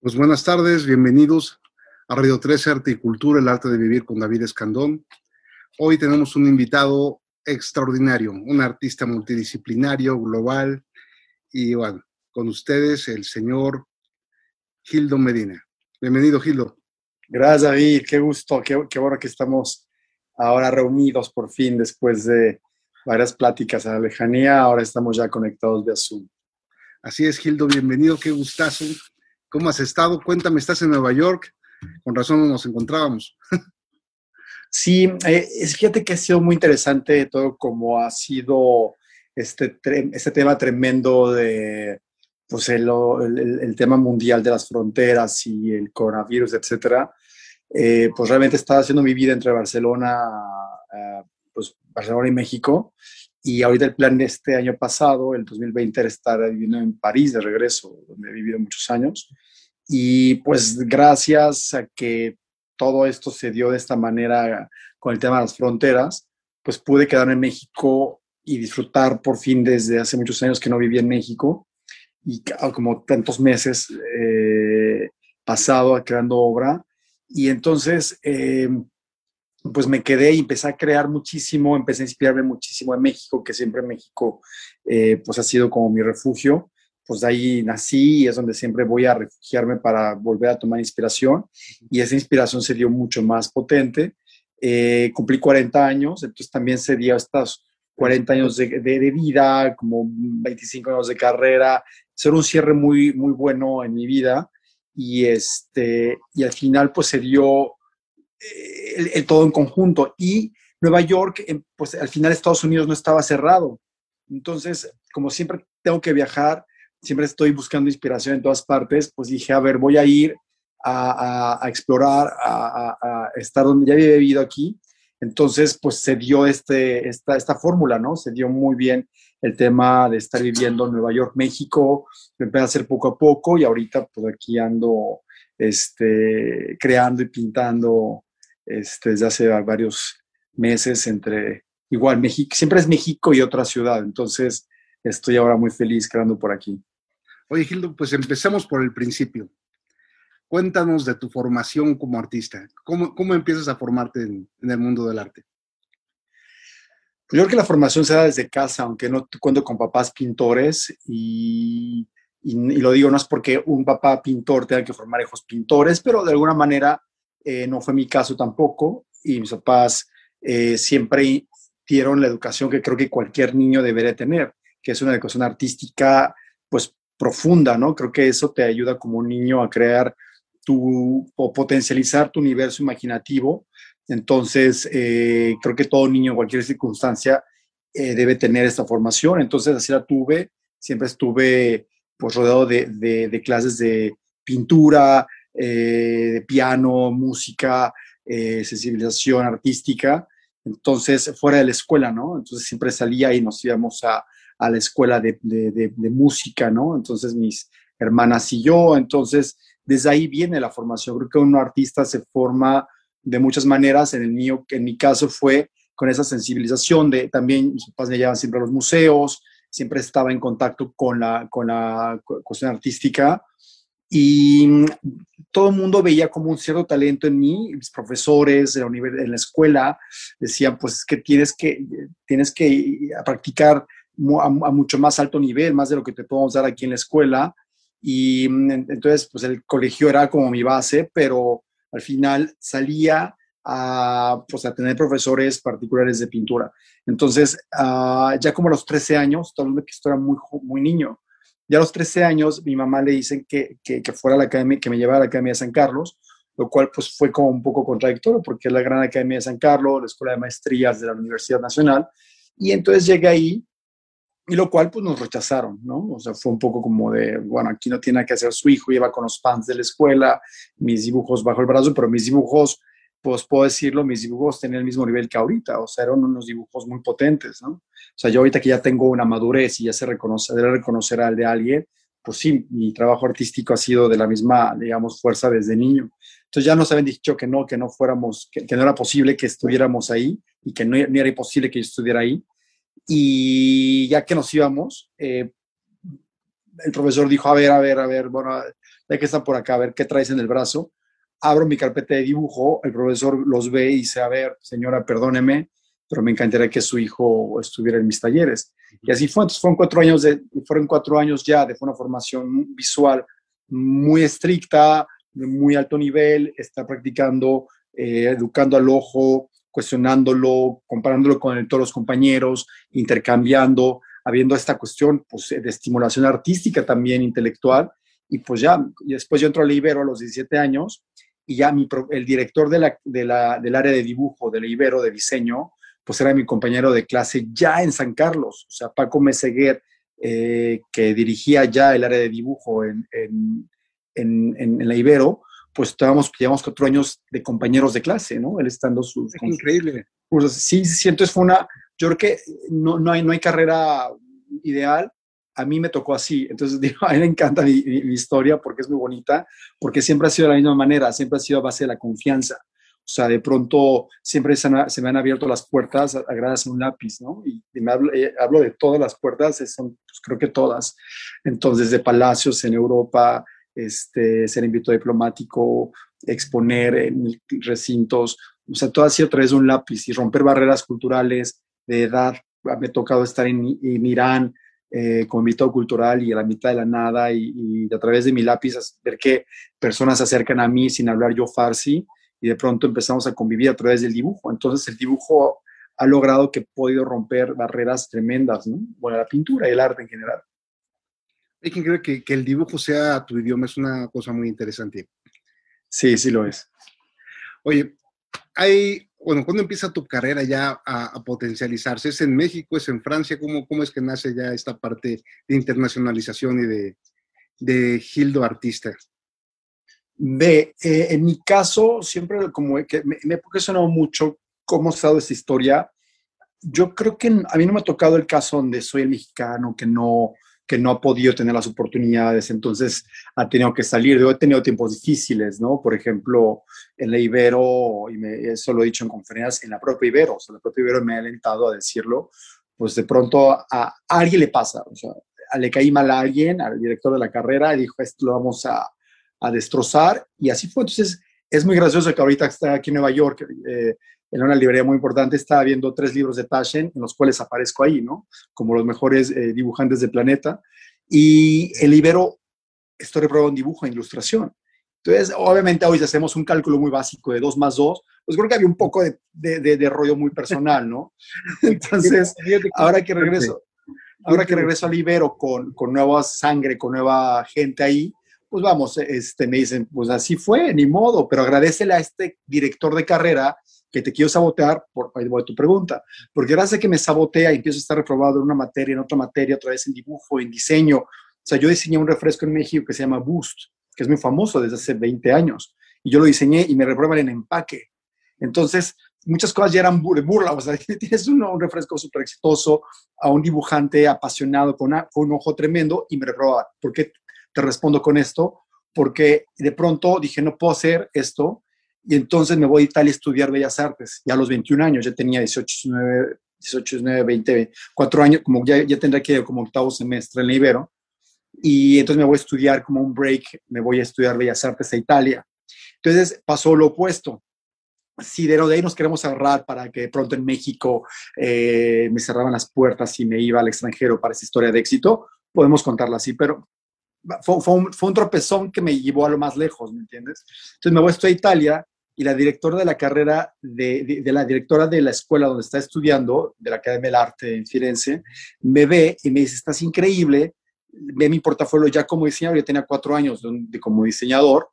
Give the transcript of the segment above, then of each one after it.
Pues buenas tardes, bienvenidos a Radio 13 Arte y Cultura, el arte de vivir con David Escandón. Hoy tenemos un invitado extraordinario, un artista multidisciplinario, global, y bueno, con ustedes el señor Gildo Medina. Bienvenido, Gildo. Gracias, David, qué gusto, qué, qué bueno que estamos ahora reunidos por fin después de varias pláticas a la lejanía, ahora estamos ya conectados vía Zoom. Así es, Gildo, bienvenido, qué gustazo. ¿Cómo has estado? Cuéntame, ¿estás en Nueva York? Con razón nos encontrábamos. Sí, eh, fíjate que ha sido muy interesante todo como ha sido este, este tema tremendo de pues el, el, tema mundial de las fronteras y el coronavirus, etcétera. Eh, pues realmente estaba haciendo mi vida entre Barcelona, eh, pues Barcelona y México. Y ahorita el plan de este año pasado, el 2020, era estar viviendo en París de regreso, donde he vivido muchos años. Y pues gracias a que todo esto se dio de esta manera con el tema de las fronteras, pues pude quedarme en México y disfrutar por fin desde hace muchos años que no vivía en México y como tantos meses eh, pasado creando obra. Y entonces, eh, pues me quedé y empecé a crear muchísimo, empecé a inspirarme muchísimo en México, que siempre México eh, pues ha sido como mi refugio. Pues de ahí nací y es donde siempre voy a refugiarme para volver a tomar inspiración. Y esa inspiración se dio mucho más potente. Eh, cumplí 40 años, entonces también se dio estos 40 años de, de, vida, como 25 años de carrera. Ser un cierre muy, muy bueno en mi vida. Y, este, y al final pues se dio el, todo en conjunto. Y Nueva York, em, pues al final Estados Unidos no estaba cerrado. Entonces, como siempre tengo que viajar, siempre estoy buscando inspiración en todas partes, pues dije, a ver, voy a ir a, explorar, a, estar donde ya había vivido aquí. Entonces, pues se dio este, esta, esta fórmula, ¿no? Se dio muy bien el tema de estar viviendo en Nueva York, México, lo a hacer poco a poco y ahorita pues aquí ando este, creando y pintando este, desde hace varios meses entre, igual, México, siempre es México y otra ciudad, entonces estoy ahora muy feliz creando por aquí. Oye, Gildo, pues empezamos por el principio. Cuéntanos de tu formación como artista. ¿Cómo, cómo empiezas a formarte en, el mundo del arte? Pues yo creo que la formación se da desde casa, aunque no cuento con papás pintores y, y, lo digo no es porque un papá pintor tenga que formar hijos pintores, pero de alguna manera eh, no fue mi caso tampoco, y mis papás eh, siempre dieron la educación que creo que cualquier niño debería tener, que es una educación artística, pues profunda, ¿no? Creo que eso te ayuda como un niño a crear tu, o potencializar tu universo imaginativo. Entonces, eh, creo que todo niño en cualquier circunstancia debe tener esta formación. Entonces, así la tuve. Siempre estuve pues rodeado de, clases de pintura, eh, de piano, música, eh, sensibilización artística. Entonces, fuera de la escuela, ¿no? Entonces siempre salía y nos íbamos a, a la escuela de, de, música, ¿no? Entonces mis hermanas y yo, entonces desde ahí viene la formación. Creo que un artista se forma de muchas maneras. En el mío, en mi caso fue con esa sensibilización de también mis papás me llevaban siempre a los museos, siempre estaba en contacto con la, con la cuestión artística y mm, todo el mundo veía como un cierto talento en mí, mis profesores en la, escuela decían, pues es que tienes que, tienes que practicar a, mucho más alto nivel, más de lo que te podemos dar aquí en la escuela. Y mm, entonces, pues el colegio era como mi base, pero al final salía a, pues, a tener profesores particulares de pintura. Entonces, ah, ya como a los 13 años, el mundo que esto era muy, muy niño, ya a los 13 años, mi mamá le dicen que, que, fuera a la academia, que me llevara a la Academia de San Carlos, lo cual pues fue como un poco contradictorio porque es la Gran Academia de San Carlos, la Escuela de Maestrías de la Universidad Nacional, y entonces llegué ahí, y lo cual pues nos rechazaron, ¿no? O sea, fue un poco como de, bueno, aquí no tiene que hacer su hijo, lleva con los pants de la escuela, mis dibujos bajo el brazo, pero mis dibujos pues puedo decirlo, mis dibujos tenían el mismo nivel que ahorita, o sea, eran unos dibujos muy potentes, ¿no? O sea, yo ahorita que ya tengo una madurez y ya se reconoce, debe reconocer al de alguien, pues sí, mi trabajo artístico ha sido de la misma, digamos, fuerza desde niño. Entonces ya nos habían dicho que no, que no fuéramos, que, no era posible que estuviéramos ahí y que no, era posible que yo estuviera ahí. Y ya que nos íbamos, eh, el profesor dijo, a ver, a ver, a ver, bueno, ya que están por acá, a ver qué traes en el brazo. Abro mi carpeta de dibujo, el profesor los ve y dice, a ver, señora, perdóneme, pero me encantaría que su hijo estuviera en mis talleres. Y así fue, entonces fueron cuatro años, de, fueron cuatro años ya de una formación visual muy estricta, de muy alto nivel, está practicando, eh, educando al ojo, cuestionándolo, comparándolo con todos los compañeros, intercambiando, habiendo esta cuestión pues, de estimulación artística también intelectual. Y pues ya, y después yo entro al Ibero a los 17 años y ya mi, el director de la, de la, del área de dibujo del Ibero, de diseño, pues era mi compañero de clase ya en San Carlos, o sea, Paco Meseguer, eh, que dirigía ya el área de dibujo en, en, en, la Ibero, pues estábamos, llevamos cuatro años de compañeros de clase, ¿no? Él estando sus... Es increíble. sí, sí, entonces fue una, yo creo que no, no, hay, no hay carrera ideal, a mí me tocó así. Entonces, digo, a mí me encanta mi, historia porque es muy bonita, porque siempre ha sido de la misma manera, siempre ha sido a base de la confianza. O sea, de pronto siempre se, me han abierto las puertas a, a un lápiz, ¿no? Y, eh, hablo, de todas las puertas, son, pues, creo que todas. Entonces, de palacios en Europa, este, ser invitado diplomático, exponer en recintos, o sea, todo ha sido a través de un lápiz y romper barreras culturales de edad. Me ha tocado estar en Irán, eh, como invitado cultural y a la mitad de la nada y, a través de mi lápiz ver que personas se acercan a mí sin hablar yo farsi y de pronto empezamos a convivir a través del dibujo. Entonces el dibujo ha logrado que he podido romper barreras tremendas, ¿no? Bueno, la pintura y el arte en general. Hay quien cree que, que el dibujo sea tu idioma, es una cosa muy interesante. Sí, sí lo es. Oye, hay bueno, ¿cuándo empieza tu carrera ya a, potencializarse? ¿Es en México? ¿Es en Francia? ¿Cómo, ¿Cómo es que nace ya esta parte de internacionalización y de, de Gildo Artista? Ve, eh, en mi caso, siempre como que me, me ha sonado mucho cómo ha estado esta historia. Yo creo que a mí no me ha tocado el caso donde soy el mexicano, que no, que no ha podido tener las oportunidades, entonces ha tenido que salir. Yo he tenido tiempos difíciles, ¿no? Por ejemplo, en la Ibero, y me, eso lo he dicho en conferencias, en la propia Ibero, o sea, la propia Ibero me ha alentado a decirlo, pues de pronto a, alguien le pasa, o sea, le caí mal a alguien, al director de la carrera, y dijo, esto lo vamos a, a destrozar, y así fue. Entonces, es muy gracioso que ahorita está aquí en Nueva York, eh, en una librería muy importante, estaba viendo tres libros de Taschen, en los cuales aparezco ahí, ¿no? Como los mejores eh, dibujantes del planeta. Y el Ibero, estoy reprobando en dibujo e ilustración. Entonces, obviamente hoy hacemos un cálculo muy básico de 2 más 2, pues creo que había un poco de, rollo muy personal, ¿no? Entonces, ahora que regreso, ahora que regreso al Ibero con, con nueva sangre, con nueva gente ahí, pues vamos, este, me dicen, pues así fue, ni modo, pero agradecele a este director de carrera que te quiero sabotear, por, ahí voy a tu pregunta, porque gracias a que me sabotea y empiezo a estar reprobado en una materia, en otra materia, otra vez en dibujo, en diseño. O sea, yo diseñé un refresco en México que se llama Boost, que es muy famoso desde hace 20 años, y yo lo diseñé y me reprueban en empaque. Entonces, muchas cosas ya eran burla, o sea, tienes un, un refresco súper exitoso, a un dibujante apasionado con, con, un ojo tremendo y me reproban. ¿Por qué te respondo con esto? Porque de pronto dije, no puedo hacer esto, y entonces me voy a Italia a estudiar Bellas Artes, ya a los 21 años, ya tenía 18, 19, 18, 19 20, 4 años, como ya, ya tendré que ir como octavo semestre en la Ibero, y entonces me voy a estudiar como un break, me voy a estudiar Bellas Artes a Italia. Entonces pasó lo opuesto. Si de, de ahí nos queremos agarrar para que pronto en México eh, me cerraban las puertas y me iba al extranjero para esa historia de éxito, podemos contarla así, pero fue, fue, un, fue, un, tropezón que me llevó a lo más lejos, ¿me entiendes? Entonces me voy a Italia y la directora de la carrera, de, de, la directora de la escuela donde está estudiando, de la Academia del Arte en Firenze, me ve y me dice, estás increíble, ve mi portafolio ya como diseñador, yo tenía cuatro años de, como diseñador,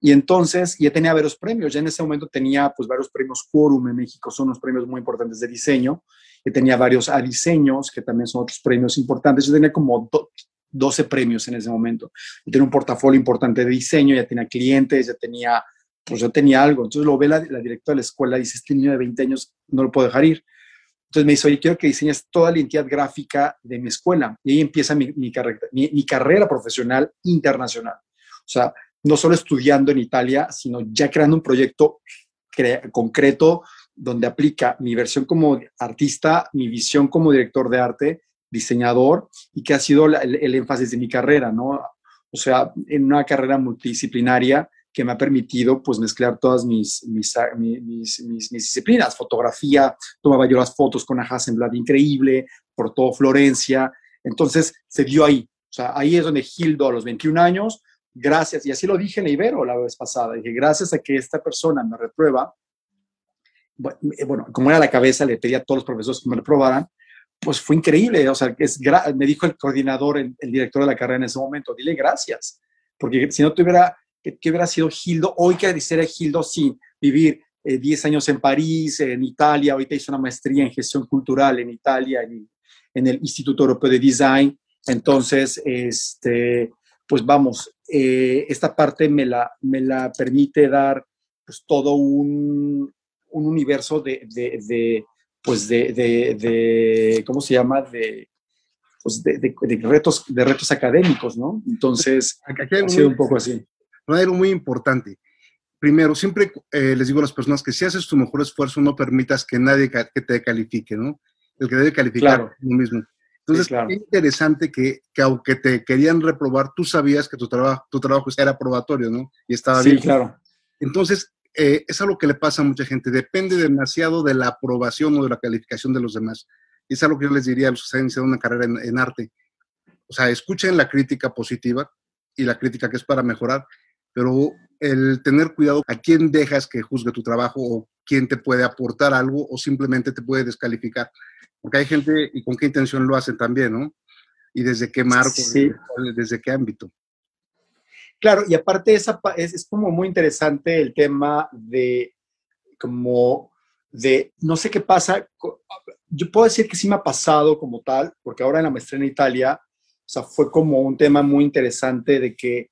y entonces ya tenía varios premios, ya en ese momento tenía pues varios premios Quorum en México, son unos premios muy importantes de diseño, y tenía varios a diseños, que también son otros premios importantes, yo tenía como 12 premios en ese momento, yo tenía un portafolio importante de diseño, ya tenía clientes, ya tenía pues yo tenía algo. Entonces lo ve la, directora de la escuela y dice, este niño de 20 años no lo puedo dejar ir. Entonces me dice, oye, quiero que diseñes toda la identidad gráfica de mi escuela. Y ahí empieza mi, mi, carrera profesional internacional. O sea, no solo estudiando en Italia, sino ya creando un proyecto concreto donde aplica mi versión como artista, mi visión como director de arte, diseñador, y que ha sido el, el énfasis de mi carrera, ¿no? o sea, en una carrera multidisciplinaria que me ha permitido pues mezclar todas mis, mis, mis, mis, disciplinas. Fotografía, tomaba yo las fotos con a Hasselblad increíble, por todo Florencia. Entonces se dio ahí. O sea, ahí es donde Gildo a los 21 años, gracias, y así lo dije en Ibero la vez pasada, dije, gracias a que esta persona me reprueba, bueno, como era la cabeza, le pedí a todos los profesores que me reprobaran, pues fue increíble. O sea, es, me dijo el coordinador, el, director de la carrera en ese momento, dile gracias, porque si no tuviera que, hubiera sido Gildo, hoy que sería Gildo sin vivir 10 eh, años en París, en Italia, ahorita hizo una maestría en gestión cultural en Italia, en, en el Instituto Europeo de Design. Entonces, este, pues vamos, eh, esta parte me la, me la permite dar pues todo un, un universo de, de, de pues de, de, ¿cómo se llama? De, pues de, retos, de retos académicos, ¿no? Entonces, ha sido un poco así hay algo muy importante. Primero, siempre eh, les digo a las personas que si haces tu mejor esfuerzo, no permitas que nadie que te califique, ¿no? El que debe calificar es uno mismo. Entonces, es interesante que, que, aunque te querían reprobar, tú sabías que tu trabajo, tu trabajo era probatorio, ¿no? Y estaba bien. Sí, claro. Entonces, eh, es algo que le pasa a mucha gente. Depende demasiado de la aprobación o de la calificación de los demás. Y es algo que yo les diría a los que están iniciando una carrera en, en arte. O sea, escuchen la crítica positiva y la crítica que es para mejorar, pero el tener cuidado a quién dejas que juzgue tu trabajo o quién te puede aportar algo o simplemente te puede descalificar. Porque hay gente y con qué intención lo hacen también, ¿no? Y desde qué marco, desde, qué ámbito. Claro, y aparte esa, es, es como muy interesante el tema de como de no sé qué pasa. Yo puedo decir que sí me ha pasado como tal, porque ahora en la maestría en Italia, o sea, fue como un tema muy interesante de que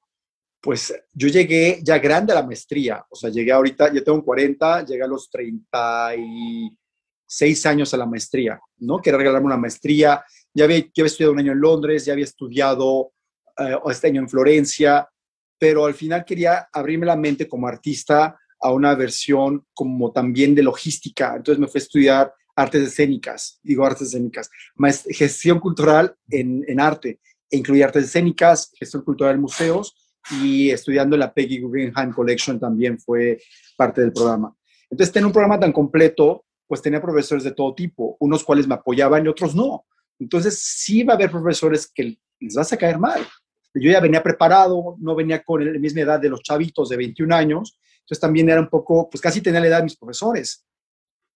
pues yo llegué ya grande a la maestría, o sea, llegué ahorita, ya tengo 40, llegué a los 36 años a la maestría, ¿no? Quería regalarme una maestría, ya había, ya había estudiado un año en Londres, ya había estudiado eh, este año en Florencia, pero al final quería abrirme la mente como artista a una versión como también de logística, entonces me fui a estudiar artes escénicas, digo artes escénicas, gestión cultural en, en arte, e incluía artes escénicas, gestión cultural en museos, y estudiando la Peggy Guggenheim Collection también fue parte del programa. Entonces, tener un programa tan completo, pues tenía profesores de todo tipo, unos cuales me apoyaban y otros no. Entonces, sí va a haber profesores que les vas a caer mal. Yo ya venía preparado, no venía con la misma edad de los chavitos de 21 años, entonces también era un poco, pues casi tenía la edad de mis profesores.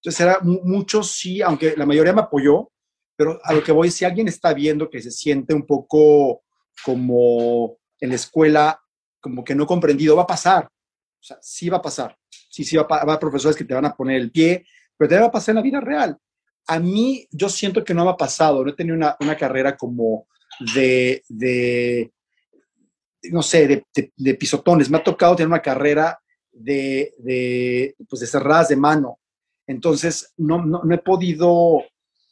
Entonces, era muchos sí, aunque la mayoría me apoyó, pero a lo que voy, si alguien está viendo que se siente un poco como en la escuela como que no comprendido, va a pasar. O sea, sí va a pasar. Sí, sí va a, haber profesores que te van a poner el pie, pero te va a pasar en la vida real. A mí, yo siento que no me ha pasado. No he tenido una, una carrera como de, de no sé, de, de, pisotones. Me ha tocado tener una carrera de, de, pues de cerradas de mano. Entonces, no, no, no he podido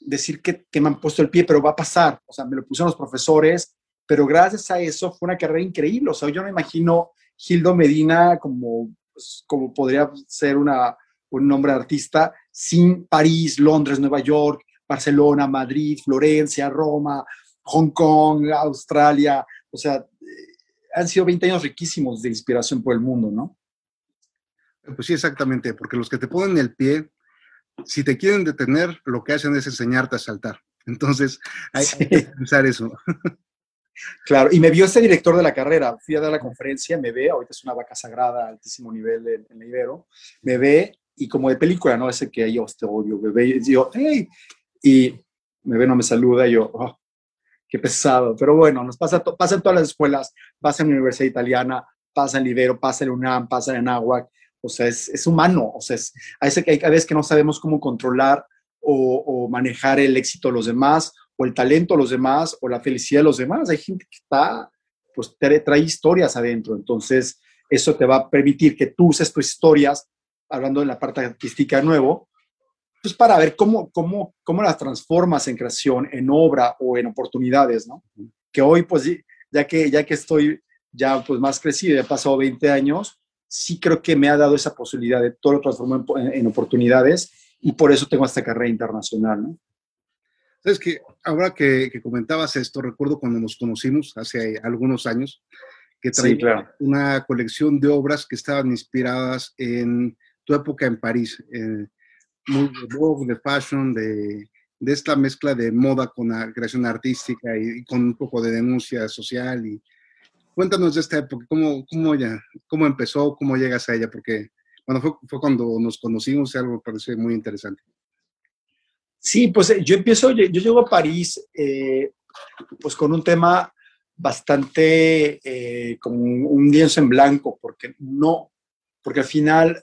decir que, que, me han puesto el pie, pero va a pasar. O sea, me lo pusieron los profesores pero gracias a eso fue una carrera increíble. O sea, yo no imagino Gildo Medina como, pues, como podría ser una, un nombre de artista sin París, Londres, Nueva York, Barcelona, Madrid, Florencia, Roma, Hong Kong, Australia. O sea, eh, han sido 20 años riquísimos de inspiración por el mundo, ¿no? Pues sí, exactamente, porque los que te ponen el pie, si te quieren detener, lo que hacen es enseñarte a saltar. Entonces, hay, hay que pensar eso. Claro, y me vio este director de la carrera, fui a dar la conferencia, me ve, ahorita es una vaca sagrada, altísimo nivel en, en Ibero, me ve y como de película, ¿no? Ese que yo te odio, ve y yo, hey, y me ve, no me saluda y yo, oh, qué pesado, pero bueno, nos pasa, pasa en todas las escuelas, pasa en la Universidad Italiana, pasa en Ibero, pasa en UNAM, pasa en Aguac, o sea, es, es humano, o sea, es, hay, hay veces que no sabemos cómo controlar o, o manejar el éxito de los demás o el talento de los demás o la felicidad de los demás. Hay gente que está, pues trae, historias adentro. Entonces, eso te va a permitir que tú uses tus historias, hablando de la parte artística de nuevo, pues para ver cómo, cómo, cómo las transformas en creación, en obra o en oportunidades, ¿no? Que hoy, pues, ya que, ya que estoy ya pues más crecido, ya he pasado 20 años, sí creo que me ha dado esa posibilidad de todo lo transformar en, en oportunidades y por eso tengo esta carrera internacional, ¿no? Es que ahora que, comentabas esto, recuerdo cuando nos conocimos hace algunos años, que traía una colección de obras que estaban inspiradas en tu época en París, eh, muy de Vogue, de fashion, de, de, esta mezcla de moda con la creación artística y, con un poco de denuncia social. Y cuéntanos de esta época, cómo, cómo, ya, cómo empezó, cómo llegas a ella, porque bueno, fue, fue cuando nos conocimos algo me parece muy interesante. Sí, pues eh, yo empiezo, yo, llego a París eh, pues con un tema bastante eh, como un lienzo en blanco, porque no, porque al final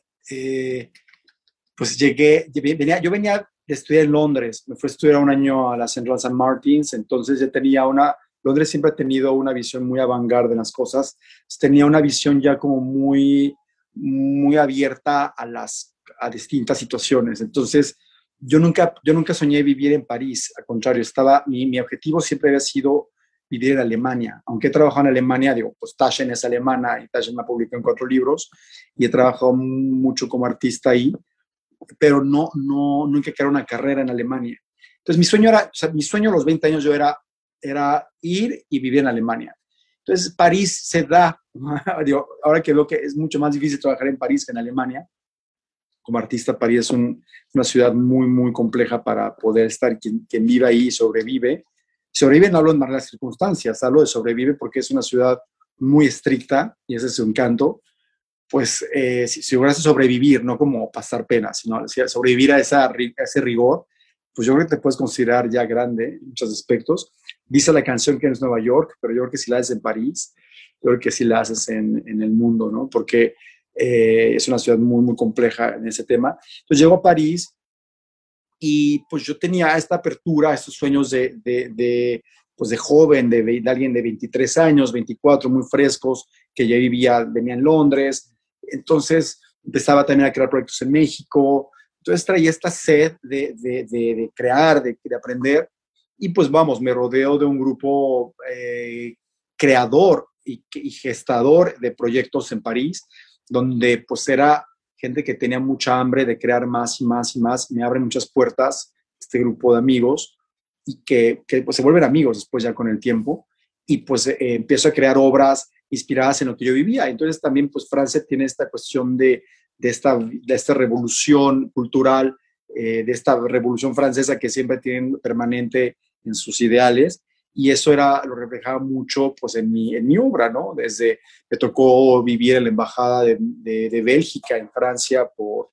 pues llegué, venía, yo venía de estudiar en Londres, me fui a estudiar un año a la Central St. Martins, entonces ya tenía una, Londres siempre ha tenido una visión muy avant de las cosas, tenía una visión ya como muy, muy abierta a las, a distintas situaciones, entonces yo nunca, yo nunca soñé vivir en París, al contrario, estaba, mi, mi objetivo siempre había sido vivir en Alemania. Aunque he trabajado en Alemania, digo, pues Taschen es alemana y Taschen me publicado en cuatro libros y he trabajado mucho como artista ahí, pero no, no, nunca quedé una carrera en Alemania. Entonces mi sueño era, o sea, mi sueño a los 20 años yo era, era ir y vivir en Alemania. Entonces París se da, digo, ahora que veo que es mucho más difícil trabajar en París que en Alemania, como artista, París es una ciudad muy, muy compleja para poder estar. Quien, quien vive ahí sobrevive. Sobrevive no hablo en malas circunstancias, hablo de sobrevive porque es una ciudad muy estricta y ese es su encanto. Pues eh, si, si logras sobrevivir, no como pasar pena, sino sobrevivir a, esa, a ese rigor, pues yo creo que te puedes considerar ya grande en muchos aspectos. Dice la canción que es Nueva York, pero yo creo que si la haces en París, yo creo que si la haces en, en el mundo, ¿no? Porque eh, es una ciudad muy, muy compleja en ese tema. Entonces llego a París y pues yo tenía esta apertura, estos sueños de, de, pues de joven, de, de, alguien de 23 años, 24, muy frescos, que ya vivía, venía en Londres. Entonces empezaba también a crear proyectos en México. Entonces traía esta sed de, de crear, de, aprender. Y pues vamos, me rodeo de un grupo eh, creador y, y, gestador de proyectos en París donde pues era gente que tenía mucha hambre de crear más y más y más. Me abre muchas puertas este grupo de amigos y que, pues, se vuelven amigos después ya con el tiempo y pues eh, empiezo a crear obras inspiradas en lo que yo vivía. Entonces también pues Francia tiene esta cuestión de, de, esta, de esta revolución cultural, eh, de esta revolución francesa que siempre tienen permanente en sus ideales y eso era, lo reflejaba mucho pues en mi, en mi obra, ¿no? Desde, me tocó vivir en la embajada de, de, Bélgica en Francia por,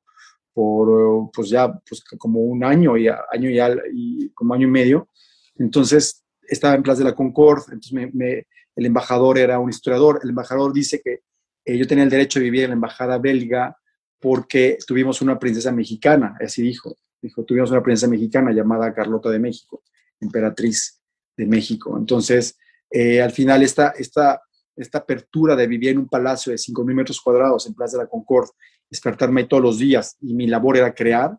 por, pues ya, pues como un año, y año ya, y como año y medio. Entonces, estaba en Plaza de la Concorde, entonces el embajador era un historiador, el embajador dice que eh, yo tenía el derecho de vivir en la embajada belga porque tuvimos una princesa mexicana, así dijo, dijo, tuvimos una princesa mexicana llamada Carlota de México, emperatriz México. Entonces, eh, al final, esta, esta, esta apertura de vivir en un palacio de 5.000 metros cuadrados en Plaza de la Concorde, despertarme todos los días y mi labor era crear.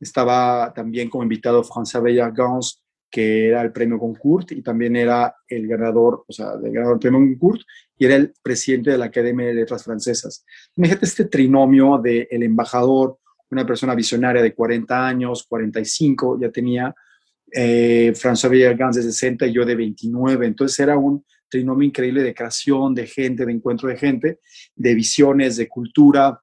Estaba también como invitado François Gans, que era el premio Goncourt y también era el ganador, o sea, del ganador del premio Goncourt y era el presidente de la Academia de Letras Francesas. Imagínate este trinomio de el embajador, una persona visionaria de 40 años, 45, ya tenía eh, François Villargans de 60 y yo de 29. Entonces era un trinomio increíble de creación, de gente, de encuentro de gente, de visiones, de cultura,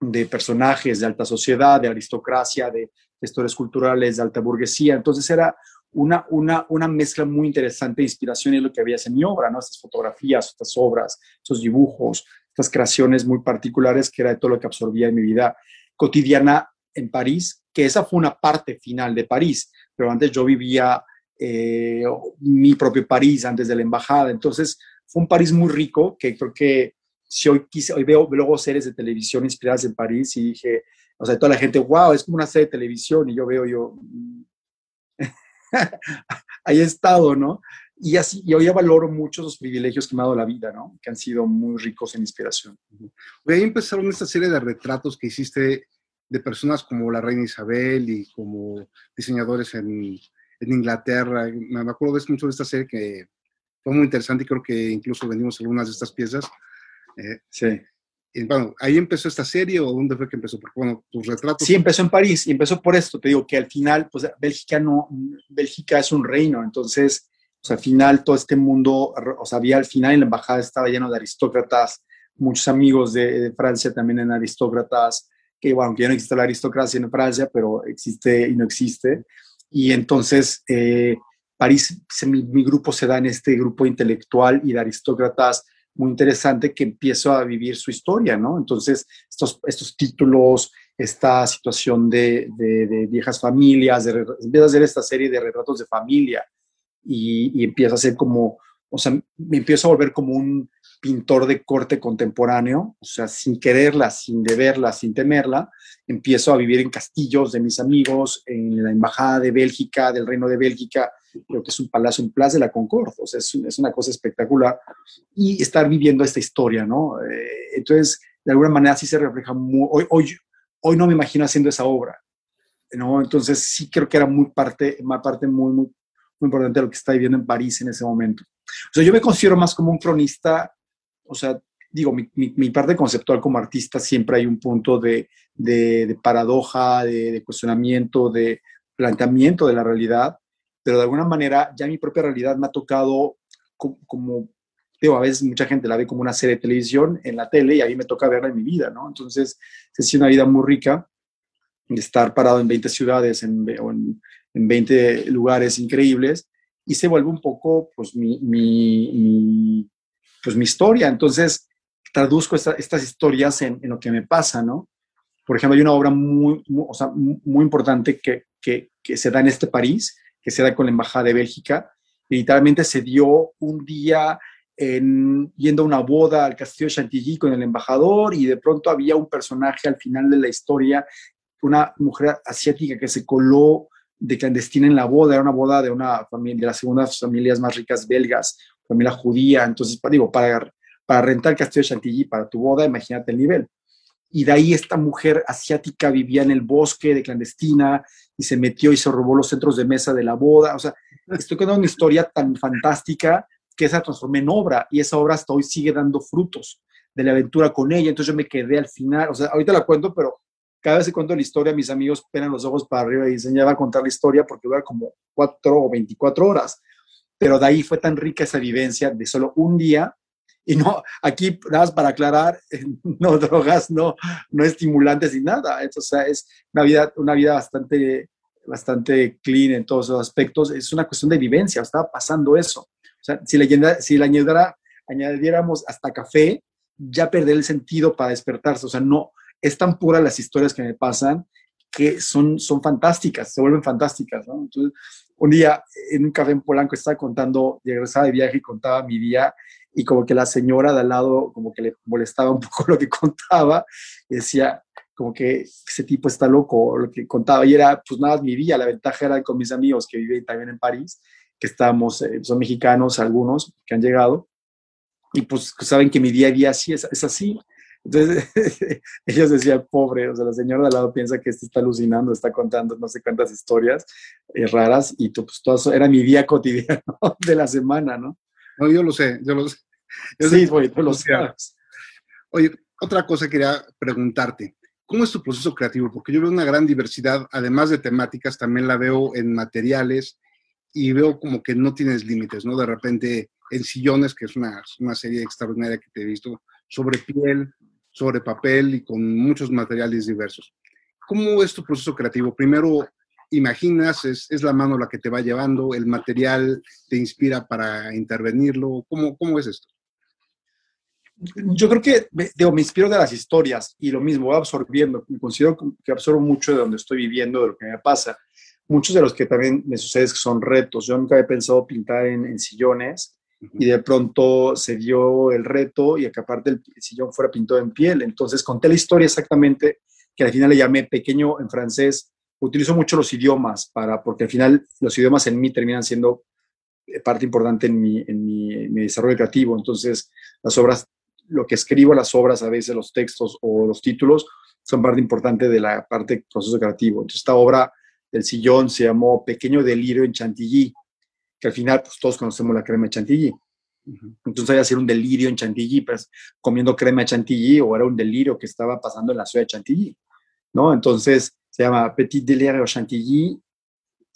de personajes de alta sociedad, de aristocracia, de gestores culturales, de alta burguesía. Entonces era una, una, una mezcla muy interesante de inspiración en lo que había en mi obra, ¿no? Estas fotografías, estas obras, estos dibujos, estas creaciones muy particulares que era de todo lo que absorbía en mi vida cotidiana en París, que esa fue una parte final de París pero antes yo vivía eh, mi propio París antes de la embajada. Entonces fue un París muy rico que creo que si hoy, quise, hoy veo luego series de televisión inspiradas en París y dije, o sea, toda la gente, wow, es como una serie de televisión y yo veo yo, mm, ahí he estado, ¿no? Y así, y hoy ya valoro mucho los privilegios que me ha dado la vida, ¿no? Que han sido muy ricos en inspiración. Ahí empezaron esta serie de retratos que hiciste de personas como la reina Isabel y como diseñadores en, en Inglaterra. Me acuerdo de mucho de esta serie que fue muy interesante y creo que incluso vendimos algunas de estas piezas. Eh, sí. Y, bueno, ¿ahí empezó esta serie o dónde fue que empezó? Porque, bueno, tus retratos... Sí, empezó en París y empezó por esto. Te digo que al final, pues Bélgica no, Bélgica es un reino, entonces, sea, al final todo este mundo, o sea, había al final en la embajada estaba lleno de aristócratas, muchos amigos de, Francia también en aristócratas, que bueno, que ya no existe la aristocracia en Francia, pero existe y no existe. Y entonces eh, París, mi, mi, grupo se da en este grupo intelectual y de aristócratas muy interesante que empiezo a vivir su historia, ¿no? Entonces, estos, estos títulos, esta situación de, de, viejas familias, de, empiezo a hacer esta serie de retratos de familia y, y empiezo a hacer como, o sea, me empiezo a volver como un pintor de corte contemporáneo, o sea, sin quererla, sin deberla, sin temerla, empiezo a vivir en castillos de mis amigos, en la Embajada de Bélgica, del Reino de Bélgica, creo que es un palacio en Plaza de la Concord, o sea, es, una cosa espectacular, y estar viviendo esta historia, ¿no? Eh, entonces, de alguna manera sí se refleja, hoy, hoy, hoy no me imagino haciendo esa obra, ¿no? Entonces sí creo que era muy parte, una parte muy, muy, muy importante de lo que está viviendo en París en ese momento. O sea, yo me considero más como un cronista, o sea, digo, mi, mi, parte conceptual como artista siempre hay un punto de, de, paradoja, de, de, cuestionamiento, de planteamiento de la realidad, pero de alguna manera ya mi propia realidad me ha tocado como, digo, a veces mucha gente la ve como una serie de televisión en la tele y a mí me toca verla en mi vida, ¿no? Entonces, es una vida muy rica de estar parado en 20 ciudades en, o en, en 20 lugares increíbles y se vuelve un poco, pues, mi, mi, pues, mi historia. Entonces, traduzco estas historias en, lo que me pasa, ¿no? Por ejemplo, hay una obra muy, o sea, muy importante que, que, se da en este París, que se da con la Embajada de Bélgica. literalmente se dio un día en, yendo a una boda al castillo de Chantilly con el embajador y de pronto había un personaje al final de la historia, una mujer asiática que se coló de clandestina en la boda, era una boda de una familia, de las segundas familias más ricas belgas, familia judía, entonces, digo, para, para rentar castillo de Chantilly para tu boda, imagínate el nivel. Y de ahí esta mujer asiática vivía en el bosque de clandestina y se metió y se robó los centros de mesa de la boda. O sea, estoy contando una historia tan fantástica que esa transformé en obra y esa obra hasta hoy sigue dando frutos de la aventura con ella. Entonces yo me quedé al final, o sea, ahorita la cuento, pero cada vez que cuento la historia, mis amigos penan los ojos para arriba y dicen, ya va a contar la historia porque dura como cuatro o veinticuatro horas. Pero de ahí fue tan rica esa vivencia de solo un día. Y no, aquí, nada más para aclarar, no drogas, no, no estimulantes ni nada. O sea, es una vida, una vida bastante, bastante clean en todos los aspectos. Es una cuestión de vivencia, estaba pasando eso. O sea, si le, si le añadiera, añadiéramos hasta café, ya perder el sentido para despertarse. O sea, no, es tan pura las historias que me pasan que son, son fantásticas, se vuelven fantásticas, ¿no? Entonces, un día en un café en Polanco estaba contando, regresaba de viaje y contaba mi día y como que la señora de al lado como que le molestaba un poco lo que contaba y decía como que ese tipo está loco, lo que contaba y era pues nada, mi día, la ventaja era con mis amigos que viven también en París, que estamos, eh, son mexicanos algunos que han llegado y pues saben que mi día a día sí es, es así, entonces, ellos decían, pobre, o sea, la señora de al lado piensa que este está alucinando, está contando no sé cuántas historias eh, raras y tú, pues todo eso era mi día cotidiano de la semana, ¿no? No, yo lo sé, yo lo sé. sí, güey, tú lo sabes. Oye, otra cosa quería preguntarte. ¿Cómo es tu proceso creativo? Porque yo veo una gran diversidad, además de temáticas, también la veo en materiales y veo como que no tienes límites, ¿no? De repente en sillones, que es una, una serie extraordinaria que te he visto, sobre piel, sobre papel y con muchos materiales diversos. ¿Cómo es tu proceso creativo? Primero, imaginas, es, es, la mano la que te va llevando, el material te inspira para intervenirlo. ¿Cómo, cómo es esto? Yo creo que digo, me inspiro de las historias y lo mismo, voy absorbiendo, me considero que absorbo mucho de donde estoy viviendo, de lo que me pasa. Muchos de los que también me sucede son retos. Yo nunca he pensado pintar en, en sillones, y de pronto se dio el reto y que aparte el sillón fuera pintado en piel. Entonces conté la historia exactamente, que al final le llamé pequeño en francés. Utilizo mucho los idiomas para, porque al final los idiomas en mí terminan siendo eh, parte importante en mi, en mi, en mi desarrollo creativo. Entonces las obras, lo que escribo, las obras, a veces los textos o los títulos, son parte importante de la parte del proceso creativo. Entonces esta obra del sillón se llamó Pequeño Delirio en Chantilly que al final pues todos conocemos la crema de chantilly. Entonces había sido un delirio en Chantilly, pues comiendo crema de Chantilly o era un delirio que estaba pasando en la ciudad de Chantilly, ¿no? Entonces se llama Petit Delirio Chantilly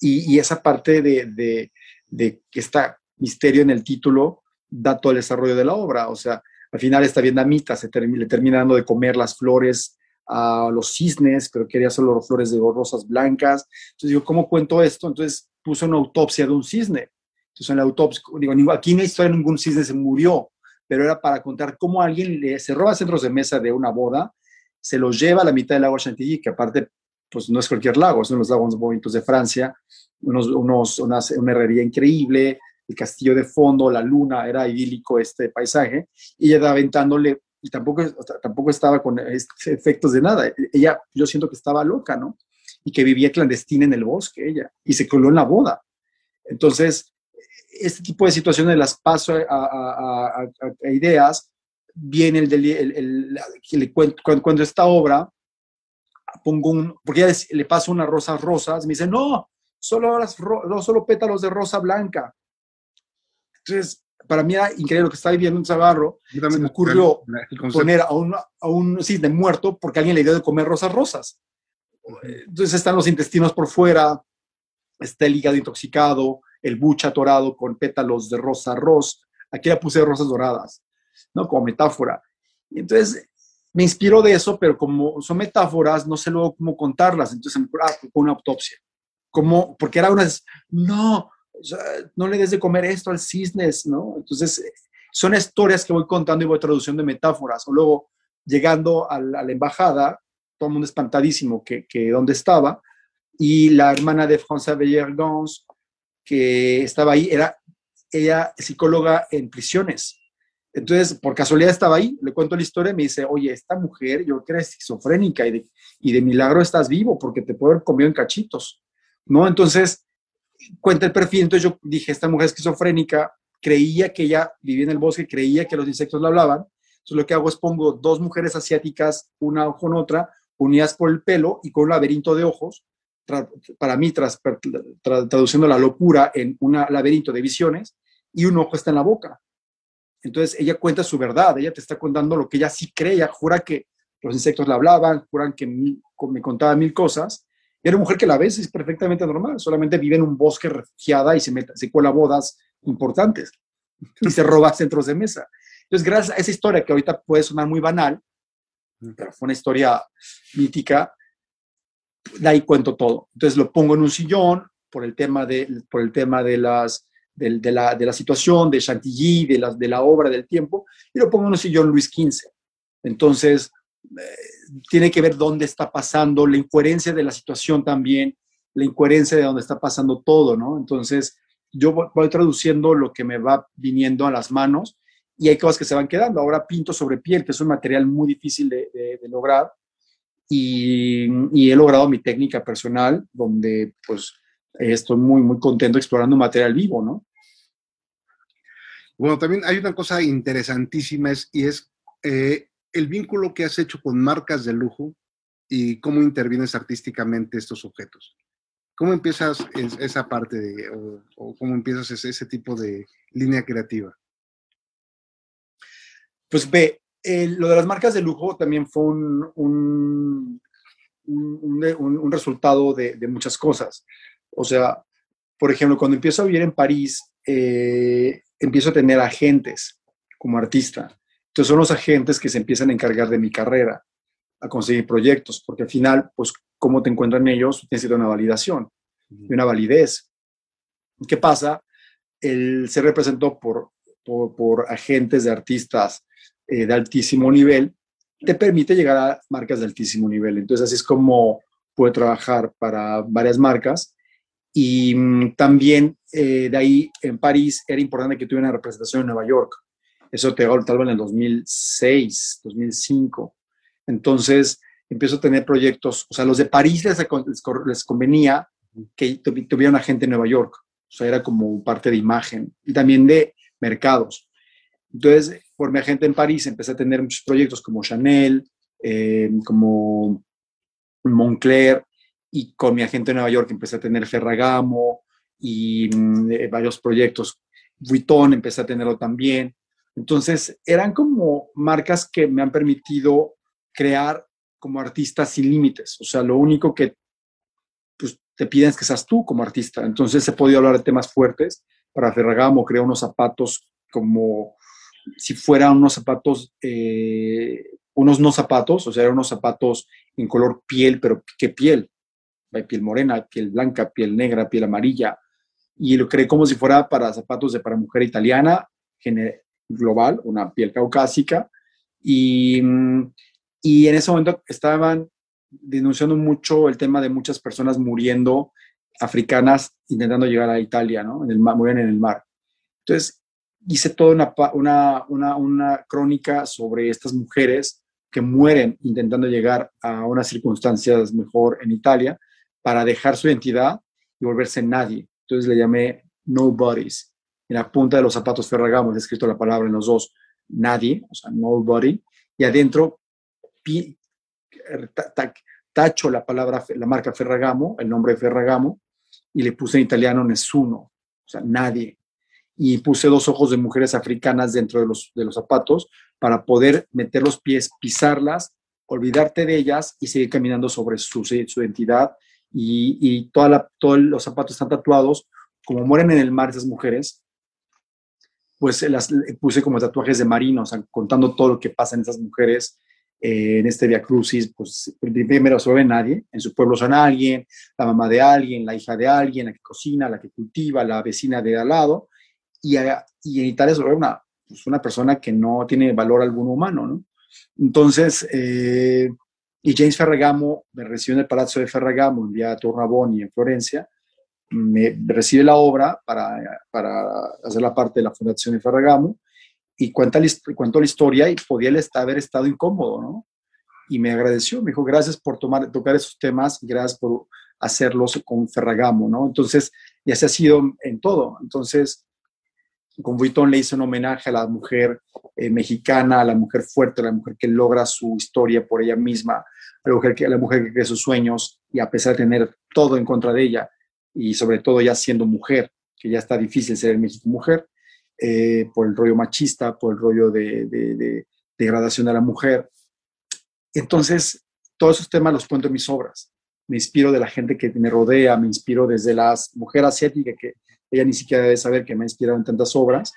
y, y esa parte de, de, de esta misterio en el título da todo el desarrollo de la obra. O sea, al final esta vietnamita se le termina dando de comer las flores a los cisnes, pero quería solo flores de rosas blancas. Entonces digo, ¿cómo cuento esto? Entonces puso una autopsia de un cisne. Entonces en la autopsia, digo, aquí en la historia ningún cisne se murió, pero era para contar cómo alguien le, se roba centros de mesa de una boda, se los lleva a la mitad del lago Chantilly, que aparte pues no es cualquier lago, son los lagos bonitos de Francia, unos, unos, una herrería increíble, el castillo de fondo, la luna, era idílico este paisaje, y ella aventándole, y tampoco, tampoco estaba con efectos de nada, ella, yo siento que estaba loca, ¿no? Y que vivía clandestina en el bosque, ella, y se coló en la boda. Entonces, este tipo de situaciones las paso a, ideas, viene el, el, el, cuando, cuando esta obra pongo un, porque ya le paso unas rosas rosas, me dice, no, solo, las, no, solo pétalos de rosa blanca. Entonces, para mí era increíble lo que estaba viviendo en Zagarro. Se me ocurrió poner a un, a un cisne muerto porque alguien le dio de comer rosas rosas. Entonces están los intestinos por fuera, está el hígado intoxicado, el buche atorado con pétalos de rosa ros. Aquí ya puse rosas doradas, ¿no? Como metáfora. Entonces me inspiro de eso, pero como son metáforas, no sé luego cómo contarlas. Entonces me ocurrió ah, una autopsia. Como, porque era una, no, no le des de comer esto al cisnes, ¿no? Entonces, son historias que voy contando y voy traduciendo de metáforas. O luego, llegando a la, embajada, todo el mundo espantadísimo que, que dónde estaba, y la hermana de François Bellergans, que estaba ahí, era ella psicóloga en prisiones. Entonces, por casualidad estaba ahí, le cuento la historia y me dice, oye, esta mujer, yo creo que eres esquizofrénica y de, y de milagro estás vivo porque te puede haber comido en cachitos, ¿no? Entonces, cuenta el perfil, entonces yo dije, esta mujer esquizofrénica creía que ella vivía en el bosque, creía que los insectos la hablaban, entonces lo que hago es pongo dos mujeres asiáticas, una con otra, unidas por el pelo y con un laberinto de ojos, para mí tras, traduciendo la locura en un laberinto de visiones, y un ojo está en la boca. Entonces ella cuenta su verdad, ella te está contando lo que ella sí creía, jura que los insectos la hablaban, juran que me contaba mil cosas. Y era una mujer que la ves es perfectamente normal, solamente vive en un bosque refugiada y se, mete, se cuela bodas importantes y se roba centros de mesa. Entonces, gracias a esa historia que ahorita puede sonar muy banal, pero fue una historia mítica, de ahí cuento todo. Entonces lo pongo en un sillón por el tema de, por el tema de las de, la, de la situación, de Chantilly, de la, de la obra, del tiempo, y lo pongo en un sillón Luis XV. Entonces, eh, tiene que ver dónde está pasando, la incoherencia de la situación también, la incoherencia de dónde está pasando todo, ¿no? Entonces, yo voy, traduciendo lo que me va viniendo a las manos y hay cosas que se van quedando. Ahora pinto sobre piel, que es un material muy difícil de, de, lograr, y, y, he logrado mi técnica personal, donde pues estoy muy, muy contento explorando material vivo, ¿no? Bueno, también hay una cosa interesantísima es, y es eh, el vínculo que has hecho con marcas de lujo y cómo intervienes artísticamente estos objetos. ¿Cómo empiezas esa parte de, o, cómo empiezas ese, tipo de línea creativa? Pues ve, lo de las marcas de lujo también fue un, un, un, resultado de, de, muchas cosas. O sea, por ejemplo, cuando empiezo a vivir en París, eh, empiezo a tener agentes como artista. Entonces son los agentes que se empiezan a encargar de mi carrera, a conseguir proyectos, porque al final, pues, ¿cómo te encuentran ellos? Necesita una validación y una validez. ¿Qué pasa? Él se representó por, por, agentes de artistas eh, de altísimo nivel, te permite llegar a marcas de altísimo nivel. Entonces así es como puede trabajar para varias marcas y mm, también eh, de ahí en París era importante que tuviera una representación en Nueva York. Eso te tal vez en el 2006, 2005. Entonces empiezo a tener proyectos, o sea, los de París les, les convenía que tuvieran gente en Nueva York. O sea, era como parte de imagen y también de mercados. Entonces, por mi agente en París, empecé a tener muchos proyectos como Chanel, eh, como Moncler, y con mi agente en Nueva York empecé a tener Ferragamo y mm, eh, varios proyectos. Vuitton empecé a tenerlo también. Entonces, eran como marcas que me han permitido crear como artista sin límites. O sea, lo único que pues, te piden es que seas tú como artista. Entonces, he podido hablar de temas fuertes para Ferragamo, creó unos zapatos como si fueran unos zapatos, eh, unos no zapatos, o sea, eran unos zapatos en color piel, pero ¿qué piel? Hay piel morena, piel blanca, piel negra, piel amarilla, y lo creé como si fuera para zapatos de para mujer italiana, global, una piel caucásica, y, y en ese momento estaban denunciando mucho el tema de muchas personas muriendo africanas intentando llegar a Italia, ¿no? En el mar, en el mar. Entonces, hice toda una, una, una, una, crónica sobre estas mujeres que mueren intentando llegar a unas circunstancias mejor en Italia para dejar su identidad y volverse nadie. Entonces le llamé Nobodies. En la punta de los zapatos Ferragamo he escrito la palabra en los dos, nadie, o sea, nobody, y adentro tacho la palabra, la marca Ferragamo, el nombre de Ferragamo, y le puse en italiano Nessuno, o sea, nadie. Y puse dos ojos de mujeres africanas dentro de los, de los zapatos para poder meter los pies, pisarlas, olvidarte de ellas y seguir caminando sobre su, su identidad. Y, y toda todos los zapatos están tatuados, como mueren en el mar esas mujeres, pues las puse como tatuajes de marinos, contando todo lo que pasa en esas mujeres eh, en este Via Crucis, pues primero se ve nadie, en su pueblo son alguien, la mamá de alguien, la hija de alguien, la que cocina, la que cultiva, la vecina de al lado, y, y en Italia ve una, pues una persona que no tiene valor alguno humano, ¿no? Entonces, eh, y James Ferragamo me recibió en el Palazzo de Ferragamo, en vía Tornaboni, en Florencia, me recibe la obra para, para hacer la parte de la Fundación de Ferragamo, y cuenta, cuento la historia y podía él haber estado incómodo, ¿no? Y me agradeció, me dijo, gracias por tomar, tocar esos temas, gracias por hacerlos con Ferragamo, ¿no? Entonces, ya se ha sido en todo. Entonces, con Vuitton le hice un homenaje a la mujer eh, mexicana, a la mujer fuerte, a la mujer que logra su historia por ella misma, a la mujer que, a la mujer que cree sus sueños y a pesar de tener todo en contra de ella y sobre todo ya siendo mujer, que ya está difícil ser en México mujer, eh, por el rollo machista, por el rollo de, degradación de la mujer. Entonces, todos esos temas los cuento en mis obras. Me inspiro de la gente que me rodea, me inspiro desde las mujeres asiáticas, que ella ni siquiera debe saber que me ha inspirado en tantas obras,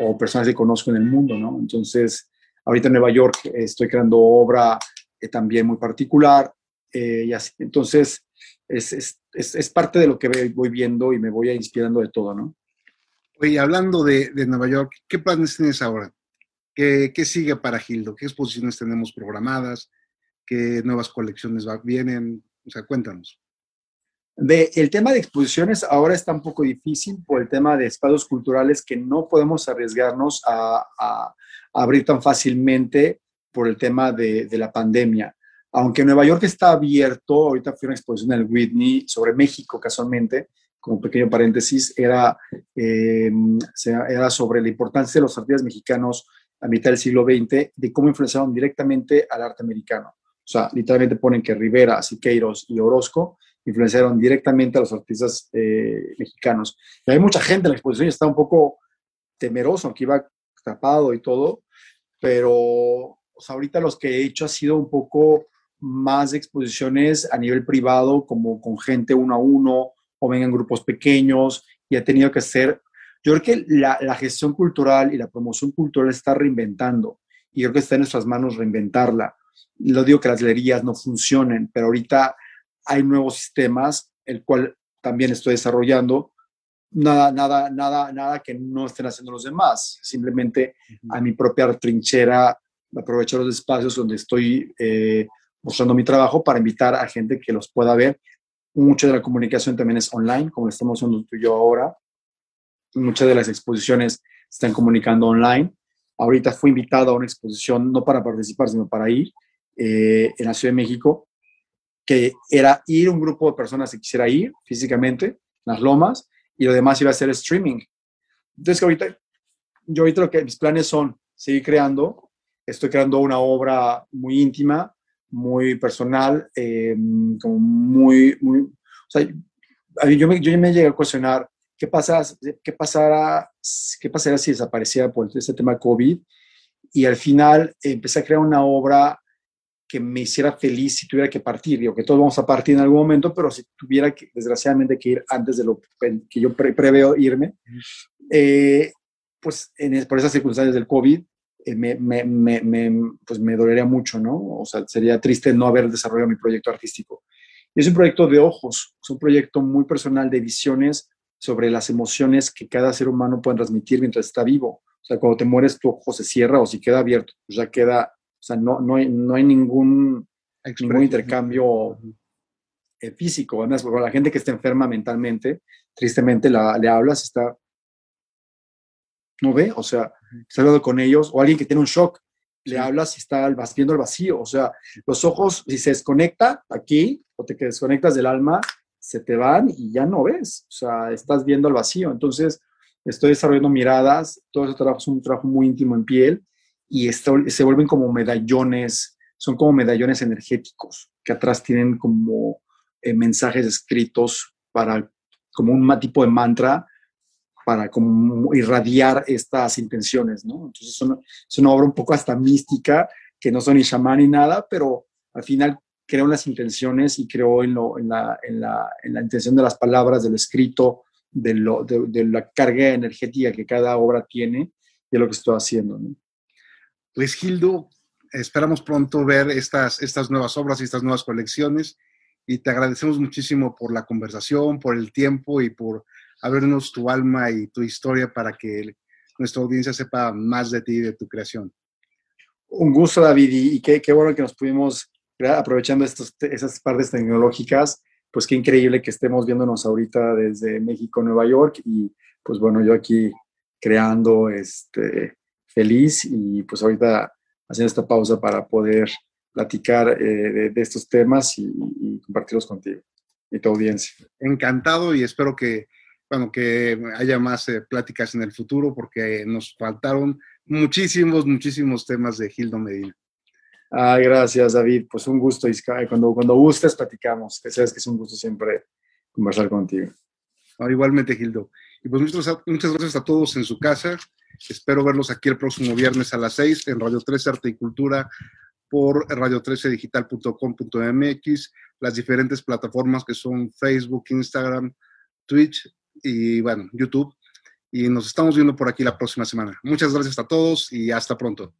o personas que conozco en el mundo, ¿no? Entonces, ahorita en Nueva York estoy creando obra eh, también muy particular, eh, y así. Entonces, es, es, es, parte de lo que voy viendo y me voy inspirando de todo, ¿no? Oye, hablando de, Nueva York, ¿qué planes tienes ahora? ¿Qué, sigue para Gildo? ¿Qué exposiciones tenemos programadas? ¿Qué nuevas colecciones vienen? O sea, cuéntanos. De, el tema de exposiciones ahora está un poco difícil por el tema de espacios culturales que no podemos arriesgarnos a, abrir tan fácilmente por el tema de, de, la pandemia. Aunque Nueva York está abierto, ahorita fui a una exposición en el Whitney sobre México casualmente, como pequeño paréntesis, era, eh, era sobre la importancia de los artistas mexicanos a mitad del siglo XX, de cómo influenciaron directamente al arte americano. O sea, literalmente ponen que Rivera, Siqueiros y Orozco influenciaron directamente a los artistas eh, mexicanos. Y hay mucha gente en la exposición y está un poco temeroso, aunque iba tapado y todo, pero o ahorita los que he hecho ha sido un poco más exposiciones a nivel privado, como con gente uno a uno, o vengan grupos pequeños y ha tenido que ser, yo creo que la, la, gestión cultural y la promoción cultural está reinventando y creo que está en nuestras manos reinventarla. Lo digo que las galerías no funcionen, pero ahorita hay nuevos sistemas, el cual también estoy desarrollando. Nada, nada, nada, nada que no estén haciendo los demás. Simplemente a mi propia trinchera aprovechar los espacios donde estoy eh, mostrando mi trabajo para invitar a gente que los pueda ver Mucha de la comunicación también es online, como estamos haciendo tú y yo ahora. Muchas de las exposiciones están comunicando online. Ahorita fui invitado a una exposición, no para participar, sino para ir, eh, en la Ciudad de México, que era ir un grupo de personas que quisiera ir físicamente, las lomas, y lo demás iba a ser streaming. Entonces, ahorita, yo ahorita lo que mis planes son seguir creando. Estoy creando una obra muy íntima, muy personal, eh, como muy, muy, o sea, yo me, yo me llegué a cuestionar qué, pasa, qué, pasará, qué pasaría si desapareciera por este tema COVID y al final empecé a crear una obra que me hiciera feliz si tuviera que partir, digo que todos vamos a partir en algún momento, pero si tuviera que, desgraciadamente, que ir antes de lo que yo preveo irme, eh, pues en, por esas circunstancias del COVID, eh, me, me, me, pues me dolería mucho, ¿no? O sea, sería triste no haber desarrollado mi proyecto artístico. Y es un proyecto de ojos, es un proyecto muy personal de visiones sobre las emociones que cada ser humano puede transmitir mientras está vivo. O sea, cuando te mueres, tu ojo se cierra o si queda abierto, pues ya queda, o sea, no, no, hay, no hay ningún, ningún intercambio eh, físico. Además, por la gente que está enferma mentalmente, tristemente la, le hablas, está, no ve, o sea, está hablando con ellos, o alguien que tiene un shock, le hablas y está viendo el vacío, o sea, los ojos, si se desconecta aquí, o te desconectas del alma, se te van y ya no ves, o sea, estás viendo el vacío. Entonces, estoy desarrollando miradas, todo ese trabajo es un trabajo muy íntimo en piel y se vuelven como medallones, son como medallones energéticos que atrás tienen como eh, mensajes escritos para como un tipo de mantra para como irradiar estas intenciones, ¿no? Entonces es una, obra un poco hasta mística, que no son ni chamán ni nada, pero al final creo en las intenciones y creo en, lo, en, la, en, la, en la intención de las palabras, del escrito, de, lo, de, la carga energética que cada obra tiene y es lo que estoy haciendo. ¿no? Pues Gildo, esperamos pronto ver estas, estas nuevas obras y estas nuevas colecciones y te agradecemos muchísimo por la conversación, por el tiempo y por abrirnos tu alma y tu historia para que nuestra audiencia sepa más de ti y de tu creación. Un gusto, David, y, qué, qué, bueno que nos pudimos, aprovechando estos, esas partes tecnológicas, pues qué increíble que estemos viéndonos ahorita desde México, Nueva York, y pues bueno, yo aquí creando, este, feliz, y pues ahorita haciendo esta pausa para poder platicar eh, de, estos temas y, compartirlos contigo y tu audiencia. Encantado y espero que, bueno, que haya más eh, pláticas en el futuro porque nos faltaron muchísimos, muchísimos temas de Gildo Medina. Ah, gracias, David. Pues un gusto. Cuando, cuando gustes, platicamos. Que sabes que es un gusto siempre conversar contigo. igualmente, Gildo. Y pues muchas, muchas gracias a todos en su casa. Espero verlos aquí el próximo viernes a las 6 en Radio 13 Arte y Cultura por radio13digital.com.mx, las diferentes plataformas que son Facebook, Instagram, Twitch y bueno, YouTube. Y nos estamos viendo por aquí la próxima semana. Muchas gracias a todos y hasta pronto.